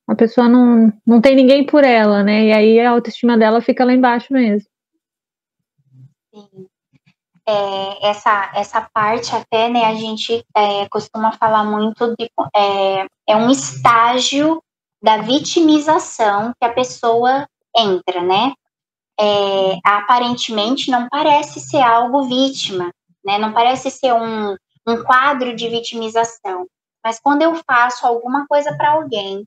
a pessoa não, não tem ninguém por ela, né? E aí a autoestima dela fica lá embaixo mesmo. Sim. É, essa, essa parte até, né, a gente é, costuma falar muito de é, é um estágio da vitimização que a pessoa entra, né? É, aparentemente não parece ser algo vítima, né? Não parece ser um, um quadro de vitimização. Mas quando eu faço alguma coisa para alguém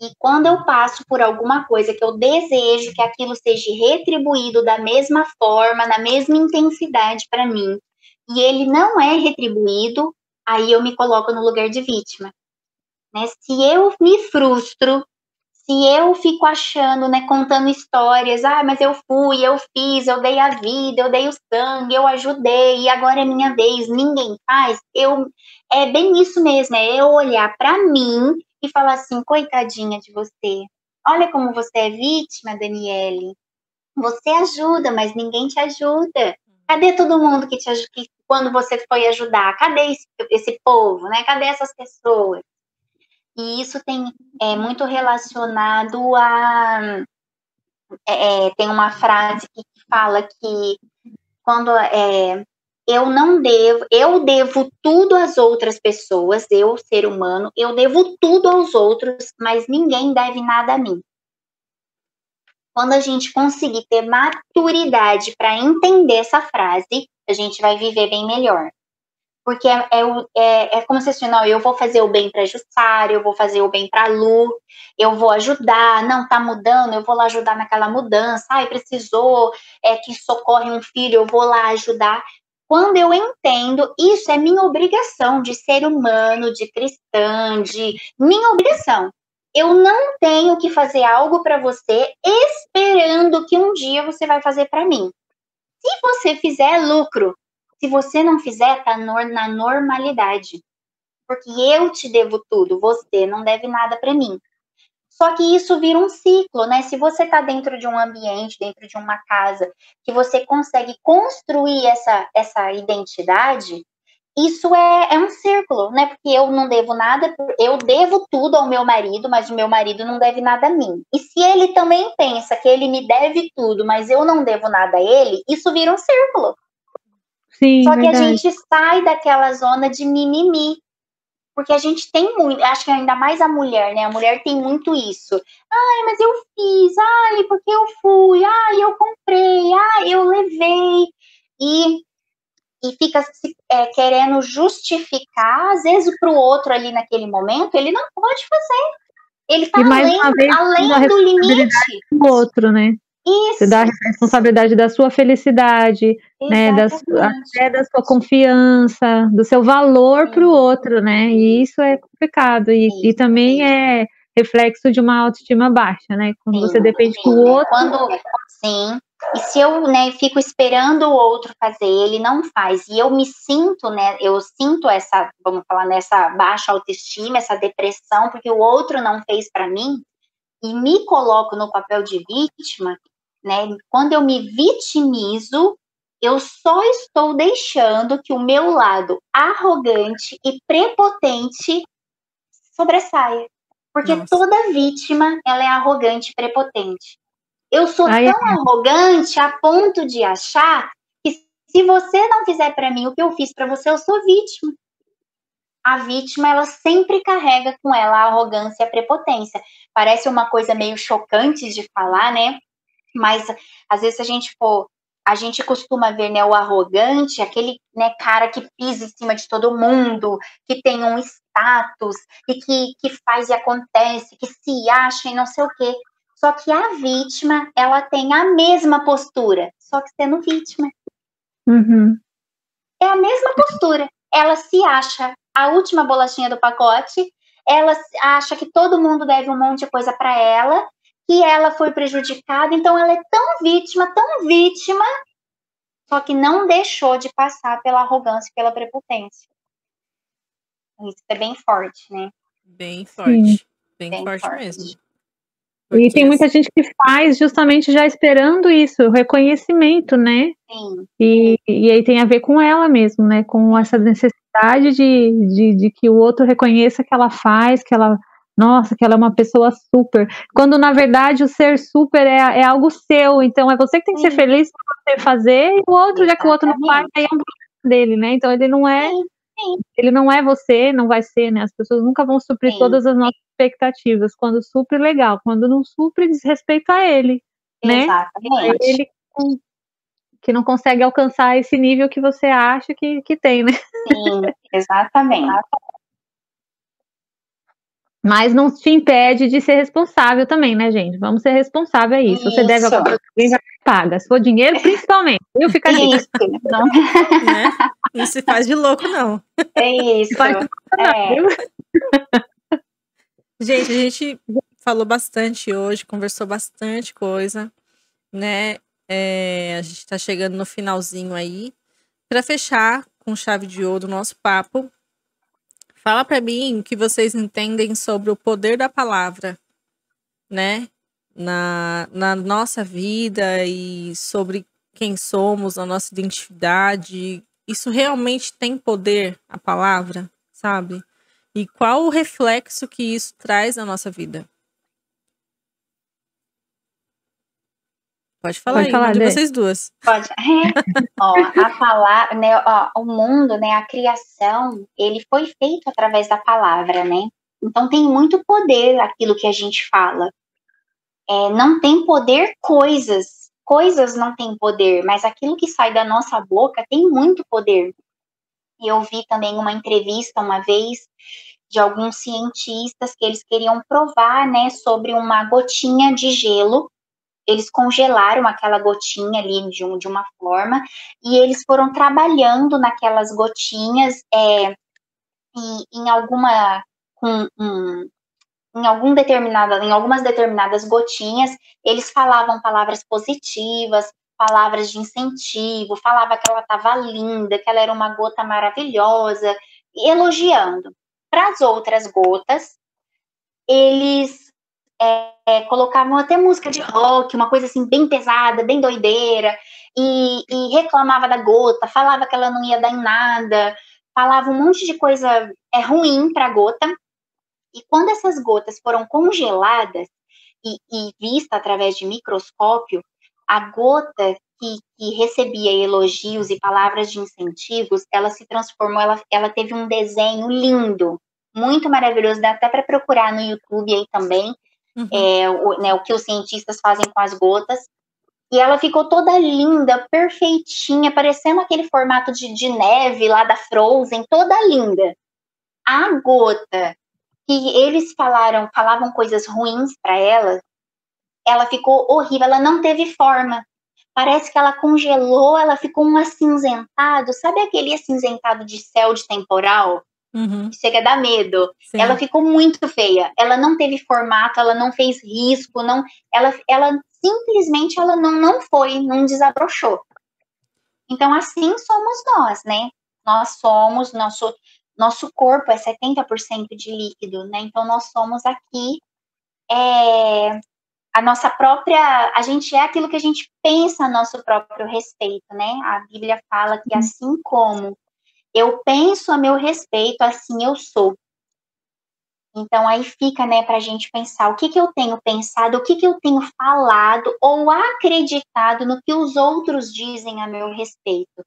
e quando eu passo por alguma coisa que eu desejo que aquilo seja retribuído da mesma forma, na mesma intensidade para mim, e ele não é retribuído, aí eu me coloco no lugar de vítima. Né? Se eu me frustro se eu fico achando, né, contando histórias, ah, mas eu fui, eu fiz, eu dei a vida, eu dei o sangue, eu ajudei, e agora é minha vez, ninguém faz, eu é bem isso mesmo, é eu olhar para mim e falar assim, coitadinha de você. Olha como você é vítima, Daniele. Você ajuda, mas ninguém te ajuda. Cadê todo mundo que te ajuda quando você foi ajudar? Cadê esse, esse povo, né? Cadê essas pessoas? E isso tem é, muito relacionado a. É, é tem uma frase que fala que quando é, eu não devo, eu devo tudo às outras pessoas, eu, ser humano, eu devo tudo aos outros, mas ninguém deve nada a mim. Quando a gente conseguir ter maturidade para entender essa frase, a gente vai viver bem melhor. Porque é, é, é, é como se assim, não, eu vou fazer o bem para Jussara, eu vou fazer o bem para Lu, eu vou ajudar, não tá mudando, eu vou lá ajudar naquela mudança, ai, precisou é, que socorre um filho, eu vou lá ajudar. Quando eu entendo, isso é minha obrigação de ser humano, de cristã, de minha obrigação. Eu não tenho que fazer algo para você esperando que um dia você vai fazer para mim. Se você fizer lucro, se você não fizer, tá na normalidade. Porque eu te devo tudo, você não deve nada para mim. Só que isso vira um ciclo, né? Se você está dentro de um ambiente, dentro de uma casa, que você consegue construir essa, essa identidade, isso é, é um círculo, né? Porque eu não devo nada, eu devo tudo ao meu marido, mas o meu marido não deve nada a mim. E se ele também pensa que ele me deve tudo, mas eu não devo nada a ele, isso vira um círculo. Sim, Só que verdade. a gente sai daquela zona de mimimi, porque a gente tem muito, acho que ainda mais a mulher, né? A mulher tem muito isso. Ai, mas eu fiz, ai, porque eu fui, ai, eu comprei, ai, eu levei. E, e fica se, é, querendo justificar, às vezes, para o outro ali naquele momento, ele não pode fazer. Ele está além, além do limite. Do outro, né? Isso. Você dá a responsabilidade da sua felicidade, né, da até da sua confiança, do seu valor para o outro, né? E isso é complicado. E, e também é reflexo de uma autoestima baixa, né? Quando sim, você depende do outro. Quando, sim. E se eu né, fico esperando o outro fazer, ele não faz, e eu me sinto, né? Eu sinto essa, vamos falar, nessa baixa autoestima, essa depressão, porque o outro não fez para mim, e me coloco no papel de vítima, né? Quando eu me vitimizo, eu só estou deixando que o meu lado arrogante e prepotente sobressaia. Porque Nossa. toda vítima, ela é arrogante e prepotente. Eu sou Ai, tão é. arrogante a ponto de achar que se você não fizer para mim o que eu fiz para você, eu sou vítima. A vítima, ela sempre carrega com ela a arrogância e a prepotência. Parece uma coisa meio chocante de falar, né? Mas às vezes a gente for a gente costuma ver né, o arrogante, aquele né, cara que pisa em cima de todo mundo, que tem um status e que, que faz e acontece, que se acha e não sei o quê. Só que a vítima, ela tem a mesma postura, só que sendo vítima. Uhum. É a mesma postura. Ela se acha a última bolachinha do pacote, ela acha que todo mundo deve um monte de coisa para ela, que ela foi prejudicada, então ela é tão vítima, tão vítima, só que não deixou de passar pela arrogância e pela prepotência. Isso é bem forte, né? Bem forte. Bem, bem forte, forte, mesmo. Porque e tem muita gente que faz justamente já esperando isso, o reconhecimento, né? Sim. E, e aí tem a ver com ela mesmo, né? Com essa necessidade de, de, de que o outro reconheça que ela faz, que ela nossa, que ela é uma pessoa super. Quando na verdade o ser super é, é algo seu, então é você que tem que ser feliz por você fazer, e o outro, Exatamente. já que o outro não faz, aí é um problema dele, né? Então ele não é. Sim, sim. Ele não é você, não vai ser, né? As pessoas nunca vão suprir sim. todas as nossas expectativas. Quando supre, legal. Quando não supre, desrespeita a ele, né? Exatamente. É ele que não consegue alcançar esse nível que você acha que, que tem, né? Sim, exatamente. Mas não te impede de ser responsável também, né, gente? Vamos ser responsável aí. Se você deve alguma coisa, alguém vai paga. Se for dinheiro, principalmente. Eu fico aqui. Isso, não. Né? não se faz de louco, não. É isso. Faz louco, é. <laughs> gente, a gente falou bastante hoje, conversou bastante coisa, né? É, a gente está chegando no finalzinho aí. Para fechar com chave de ouro o nosso papo, Fala para mim o que vocês entendem sobre o poder da palavra, né? Na, na nossa vida e sobre quem somos, a nossa identidade. Isso realmente tem poder, a palavra, sabe? E qual o reflexo que isso traz na nossa vida? Pode falar Pode aí, falar, de vocês duas. Pode. <laughs> ó, a palavra, né, ó, o mundo, né, a criação, ele foi feito através da palavra, né? Então tem muito poder aquilo que a gente fala. É, não tem poder coisas. Coisas não têm poder, mas aquilo que sai da nossa boca tem muito poder. Eu vi também uma entrevista uma vez de alguns cientistas que eles queriam provar, né, sobre uma gotinha de gelo eles congelaram aquela gotinha ali de, um, de uma forma e eles foram trabalhando naquelas gotinhas é, em, em alguma com um, em algum determinada em algumas determinadas gotinhas eles falavam palavras positivas palavras de incentivo falava que ela estava linda que ela era uma gota maravilhosa e elogiando. Para as outras gotas eles é, colocavam até música de rock, uma coisa assim bem pesada, bem doideira, e, e, reclamava da gota, falava que ela não ia dar em nada, falava um monte de coisa é, ruim para a gota. E quando essas gotas foram congeladas e, e vista através de microscópio, a gota que, que, recebia elogios e palavras de incentivos, ela se transformou, ela, ela teve um desenho lindo, muito maravilhoso, dá até para procurar no YouTube aí também, uhum. é, o, né, o que os cientistas fazem com as gotas. E ela ficou toda linda, perfeitinha, parecendo aquele formato de, de neve lá da Frozen, toda linda. A gota que eles falaram, falavam coisas ruins para ela, ela ficou horrível, ela não teve forma. Parece que ela congelou, ela ficou um acinzentado, sabe aquele acinzentado de céu de temporal? Uhum. Chega a dar medo. Sim. Ela ficou muito feia. Ela não teve formato, ela não fez risco, não, ela, ela simplesmente ela não, não foi, não desabrochou. Então assim somos nós, né? Nós somos nosso nosso corpo é 70% de líquido, né? Então nós somos aqui é, a nossa própria, a gente é aquilo que a gente pensa a nosso próprio respeito, né? A Bíblia fala que uhum. assim como eu penso a meu respeito, assim eu sou. Então aí fica, né, para a gente pensar o que, que eu tenho pensado, o que, que eu tenho falado ou acreditado no que os outros dizem a meu respeito.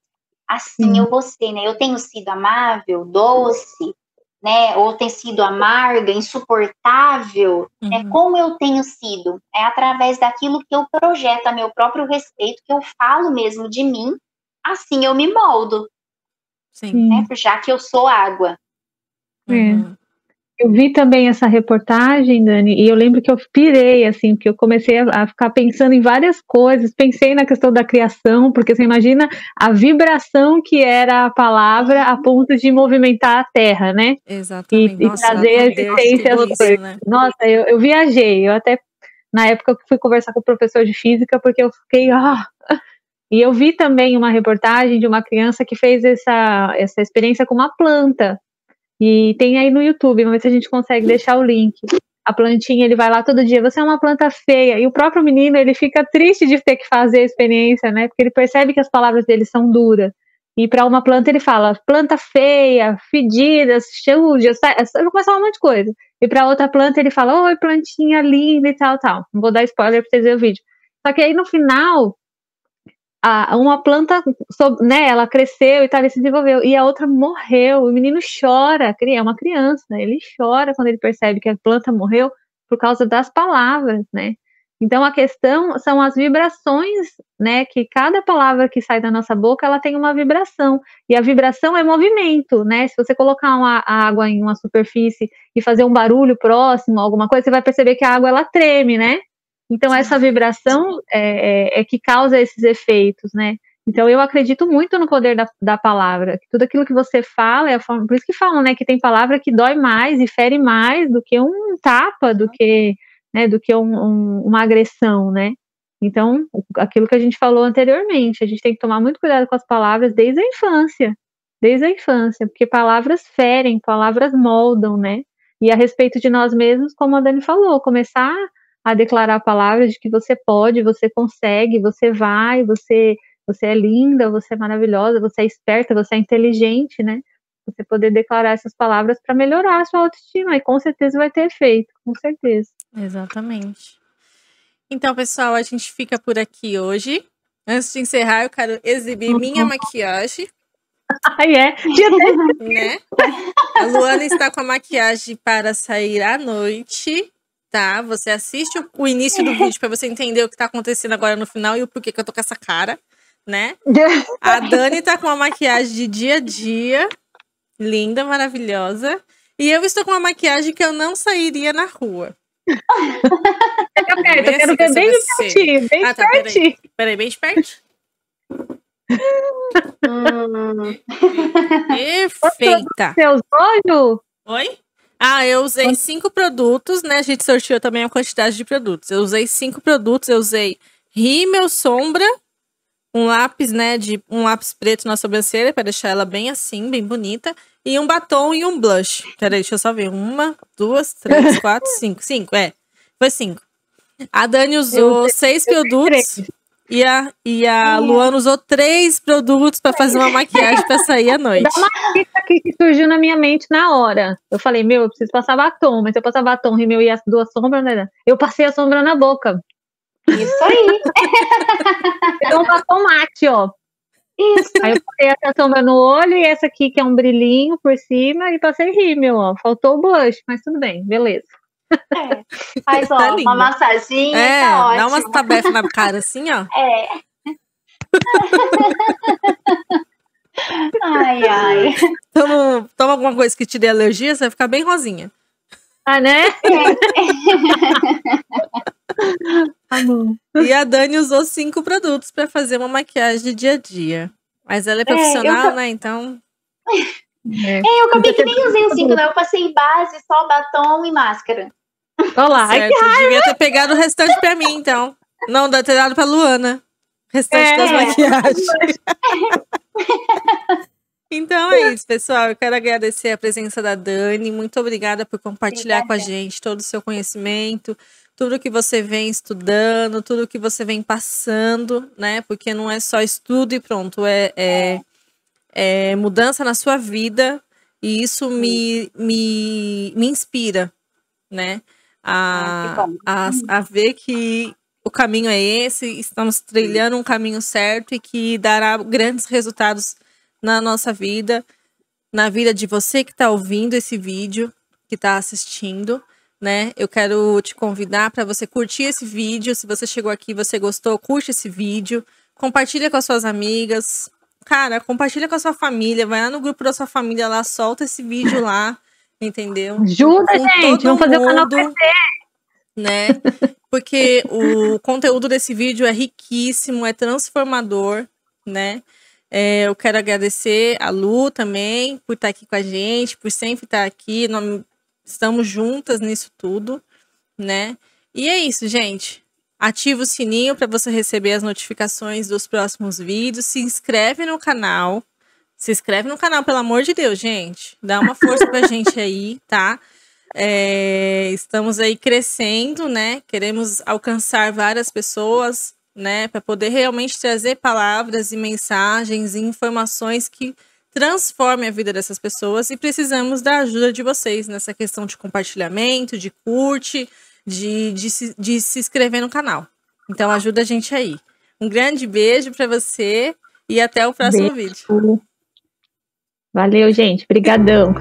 Assim eu vou ser, né? Eu tenho sido amável, doce, né? Ou tenho sido amarga, insuportável. Né? Uhum. É como eu tenho sido. É através daquilo que eu projeto a meu próprio respeito, que eu falo mesmo de mim. Assim eu me moldo. Sim. Né? Já que eu sou água. É. Uhum. Eu vi também essa reportagem, Dani, e eu lembro que eu pirei, assim, porque eu comecei a, a, ficar pensando em várias coisas, pensei na questão da criação, porque você imagina a vibração que era a palavra a ponto de movimentar a terra, né? Exatamente. E, Nossa, e trazer a existência às coisas. Né? Nossa, eu, eu viajei, eu até, na época, fui conversar com o professor de física, porque eu fiquei, ah, e eu vi também uma reportagem de uma criança que fez essa, essa experiência com uma planta. E tem aí no YouTube, vamos ver se a gente consegue deixar o link. A plantinha, ele vai lá todo dia, você é uma planta feia. E o próprio menino, ele fica triste de ter que fazer a experiência, né? Porque ele percebe que as palavras dele são duras. E para uma planta ele fala planta feia, fedida, suja, vai começar um monte de coisa. E para outra planta ele fala, oi, plantinha linda e tal, tal. Não vou dar spoiler para vocês verem o vídeo. Só que aí no final a, uma planta, né, ela cresceu e tal, ele se desenvolveu, e a outra morreu, o menino chora, é uma criança, né, ele chora quando ele percebe que a planta morreu por causa das palavras, né, então a questão são as vibrações, né, que cada palavra que sai da nossa boca, ela tem uma vibração, e a vibração é movimento, né, se você colocar uma água em uma superfície e fazer um barulho próximo, alguma coisa, você vai perceber que a água, ela treme, né, então, essa vibração é, é, é, que causa esses efeitos, né? Então, eu acredito muito no poder da, da palavra. Tudo aquilo que você fala é a forma. Por isso que falam, né? Que tem palavra que dói mais e fere mais do que um tapa, do que, né, do que um, um, uma agressão, né? Então, aquilo que a gente falou anteriormente, a gente tem que tomar muito cuidado com as palavras desde a infância. Desde a infância, porque palavras ferem, palavras moldam, né? E a respeito de nós mesmos, como a Dani falou, começar a declarar palavras de que você pode, você consegue, você vai, você você é linda, você é maravilhosa, você é esperta, você é inteligente, né? Você poder declarar essas palavras para melhorar a sua autoestima e com certeza vai ter efeito, com certeza. Exatamente. Então, pessoal, a gente fica por aqui hoje. Antes de encerrar, eu quero exibir uhum. minha maquiagem. <laughs> Ai, é. né? A Luana está com a maquiagem para sair à noite, tá? Você assiste o, início do vídeo para você entender o que está acontecendo agora no final e o porquê que eu tô com essa cara, né? A Dani tá com uma maquiagem de dia a dia, linda, maravilhosa. E eu estou com uma maquiagem que eu não sairia na rua. Fica perto, eu quero ver bem de pertinho, bem ah, tá, pertinho. Peraí, peraí, bem de perto. Perfeita. Seus olhos? Oi? Ah, eu usei cinco produtos, né? A gente sorteou também a quantidade de produtos. Eu usei cinco produtos, eu usei rímel, sombra, um lápis, né, de um lápis preto na sobrancelha para deixar ela bem assim, bem bonita, e um batom e um blush. Peraí, deixa eu só ver. Uma, duas, três, <laughs> quatro, cinco. Cinco, é. Foi cinco. A Dani usou eu, seis eu produtos. E a, e a Luana usou três produtos para fazer uma maquiagem para sair à noite. Dá uma dica aqui que surgiu na minha mente na hora. Eu falei, meu, eu preciso passar batom, mas se eu passar batom, rímel e as duas sombras, né? Eu passei a sombra na boca. Isso aí. <laughs> então, batom mate, ó. Isso. Aí eu passei essa sombra no olho e essa aqui que é um brilhinho por cima e passei rímel, ó. Faltou o blush, mas tudo bem, beleza. É. Faz, <laughs> ó, tá uma massaginha, é, tá dá umas tabefas na cara assim, ó. <laughs> É. ai, ai. Toma, toma alguma coisa que te dê alergia, você vai ficar bem rosinha. Ah, né? <laughs> tá e a Dani usou cinco produtos para fazer uma maquiagem de dia a dia. Mas ela é profissional, é, né? Então. É, é eu acabei que nem usei os cinco, né? Eu passei base, só batom e máscara. Olá, certo, ai, devia ter pegado o restante pra mim, então. Não, deve ter dado pra Luana. Restante é. das maquiagens. <laughs> então é isso, pessoal. Eu quero agradecer a presença da Dani. Muito obrigada por compartilhar obrigada. com a gente todo o seu conhecimento, tudo que você vem estudando, tudo que você vem passando, né? Porque não é só estudo e pronto, é, é, é mudança na sua vida. E isso me, me, me inspira, né? A, a, a ver que o caminho é esse, estamos trilhando um caminho certo e que dará grandes resultados na nossa vida, na vida de você que está ouvindo esse vídeo, que está assistindo, né? Eu quero te convidar para você curtir esse vídeo. Se você chegou aqui, você gostou, curte esse vídeo, compartilha com as suas amigas. Cara, compartilha com a sua família, vai lá no grupo da sua família lá, solta esse vídeo lá entendeu? Ajuda, gente, vamos fazer o canal crescer. Né? Porque o conteúdo desse vídeo é riquíssimo, é transformador, né? É, eu quero agradecer a Lu também por estar aqui com a gente, por sempre estar aqui. Nós estamos juntas nisso tudo, né? E é isso, gente. Ativa o sininho para você receber as notificações dos próximos vídeos. Se inscreve no canal, se inscreve no canal, pelo amor de Deus, gente. Dá uma força pra <laughs> gente aí, tá? É, estamos aí crescendo, né? Queremos alcançar várias pessoas, né? Para poder realmente trazer palavras e mensagens e informações que transformem a vida dessas pessoas e precisamos da ajuda de vocês nessa questão de compartilhamento, de curte, de, de, se, de se inscrever no canal. Então ajuda a gente aí. Um grande beijo para você e até o próximo beijo. vídeo. Valeu, gente. Obrigadão.